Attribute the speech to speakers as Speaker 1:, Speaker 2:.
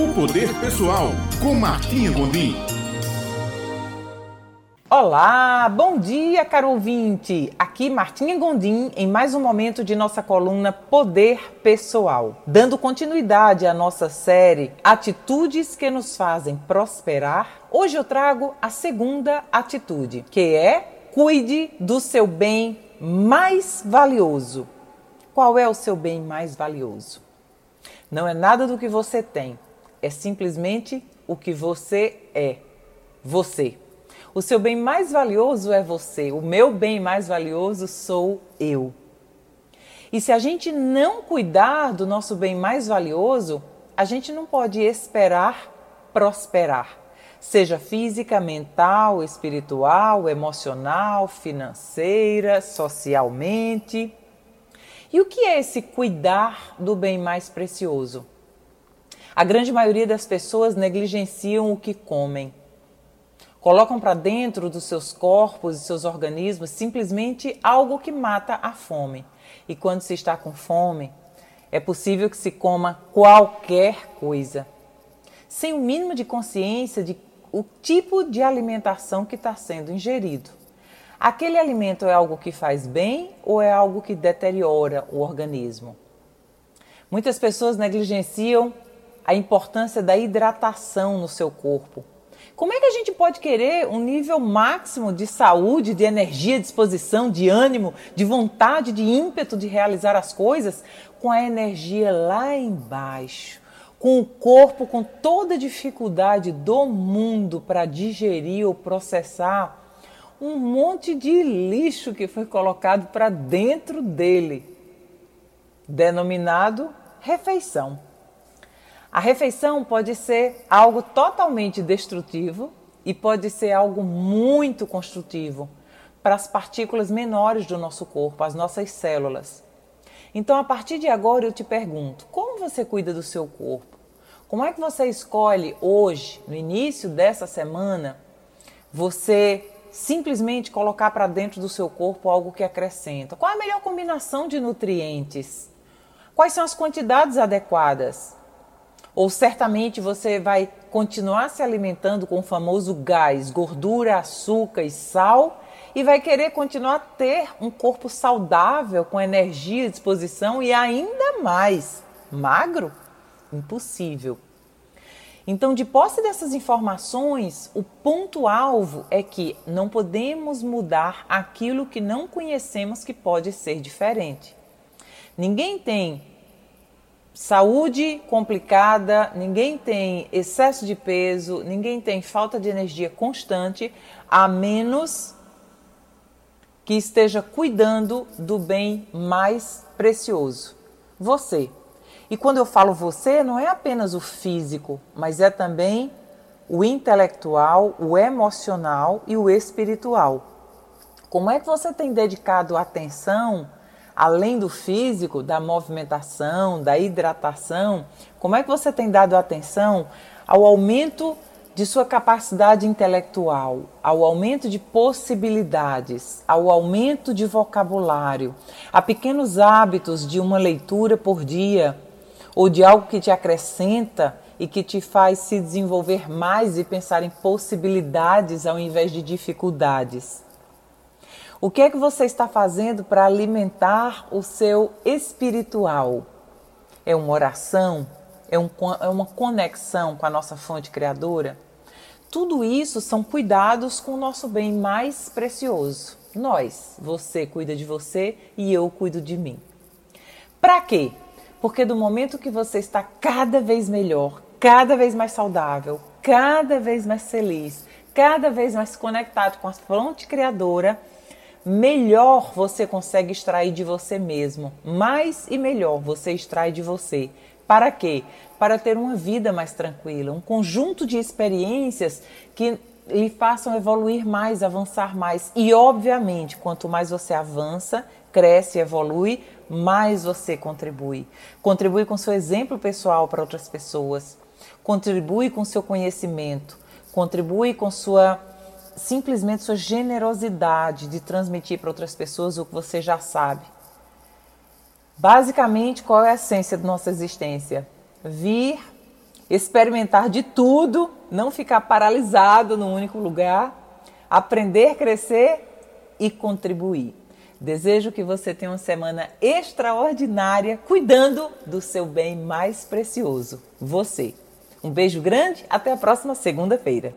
Speaker 1: O Poder Pessoal, com Martinha Gondim.
Speaker 2: Olá, bom dia, caro ouvinte! Aqui Martinha Gondim em mais um momento de nossa coluna Poder Pessoal. Dando continuidade à nossa série Atitudes que nos fazem prosperar, hoje eu trago a segunda atitude, que é cuide do seu bem mais valioso. Qual é o seu bem mais valioso? Não é nada do que você tem, é simplesmente o que você é. Você. O seu bem mais valioso é você, o meu bem mais valioso sou eu. E se a gente não cuidar do nosso bem mais valioso, a gente não pode esperar prosperar, seja física, mental, espiritual, emocional, financeira, socialmente. E o que é esse cuidar do bem mais precioso? A grande maioria das pessoas negligenciam o que comem colocam para dentro dos seus corpos e seus organismos simplesmente algo que mata a fome. E quando se está com fome, é possível que se coma qualquer coisa, sem o mínimo de consciência de o tipo de alimentação que está sendo ingerido. Aquele alimento é algo que faz bem ou é algo que deteriora o organismo? Muitas pessoas negligenciam a importância da hidratação no seu corpo como é que a gente pode querer um nível máximo de saúde, de energia, disposição, de ânimo, de vontade, de ímpeto de realizar as coisas com a energia lá embaixo? Com o corpo com toda a dificuldade do mundo para digerir ou processar um monte de lixo que foi colocado para dentro dele, denominado refeição. A refeição pode ser algo totalmente destrutivo e pode ser algo muito construtivo para as partículas menores do nosso corpo, as nossas células. Então, a partir de agora, eu te pergunto: como você cuida do seu corpo? Como é que você escolhe hoje, no início dessa semana, você simplesmente colocar para dentro do seu corpo algo que acrescenta? Qual a melhor combinação de nutrientes? Quais são as quantidades adequadas? Ou certamente você vai continuar se alimentando com o famoso gás, gordura, açúcar e sal e vai querer continuar a ter um corpo saudável, com energia, disposição e ainda mais magro? Impossível. Então, de posse dessas informações, o ponto-alvo é que não podemos mudar aquilo que não conhecemos que pode ser diferente. Ninguém tem saúde complicada, ninguém tem excesso de peso, ninguém tem falta de energia constante, a menos que esteja cuidando do bem mais precioso, você. E quando eu falo você, não é apenas o físico, mas é também o intelectual, o emocional e o espiritual. Como é que você tem dedicado atenção além do físico, da movimentação, da hidratação, como é que você tem dado atenção ao aumento de sua capacidade intelectual, ao aumento de possibilidades, ao aumento de vocabulário, a pequenos hábitos de uma leitura por dia ou de algo que te acrescenta e que te faz se desenvolver mais e pensar em possibilidades ao invés de dificuldades. O que é que você está fazendo para alimentar o seu espiritual? É uma oração? É, um, é uma conexão com a nossa fonte criadora? Tudo isso são cuidados com o nosso bem mais precioso. Nós, você cuida de você e eu cuido de mim. Para quê? Porque do momento que você está cada vez melhor, cada vez mais saudável, cada vez mais feliz, cada vez mais conectado com a fonte criadora, melhor você consegue extrair de você mesmo. Mais e melhor você extrai de você. Para quê? Para ter uma vida mais tranquila, um conjunto de experiências que lhe façam evoluir mais, avançar mais. E, obviamente, quanto mais você avança, cresce, evolui, mais você contribui. Contribui com seu exemplo pessoal para outras pessoas, contribui com seu conhecimento, contribui com sua simplesmente sua generosidade de transmitir para outras pessoas o que você já sabe. Basicamente, qual é a essência da nossa existência? Vir experimentar de tudo, não ficar paralisado num único lugar, aprender, crescer e contribuir. Desejo que você tenha uma semana extraordinária cuidando do seu bem mais precioso, você. Um beijo grande, até a próxima segunda-feira.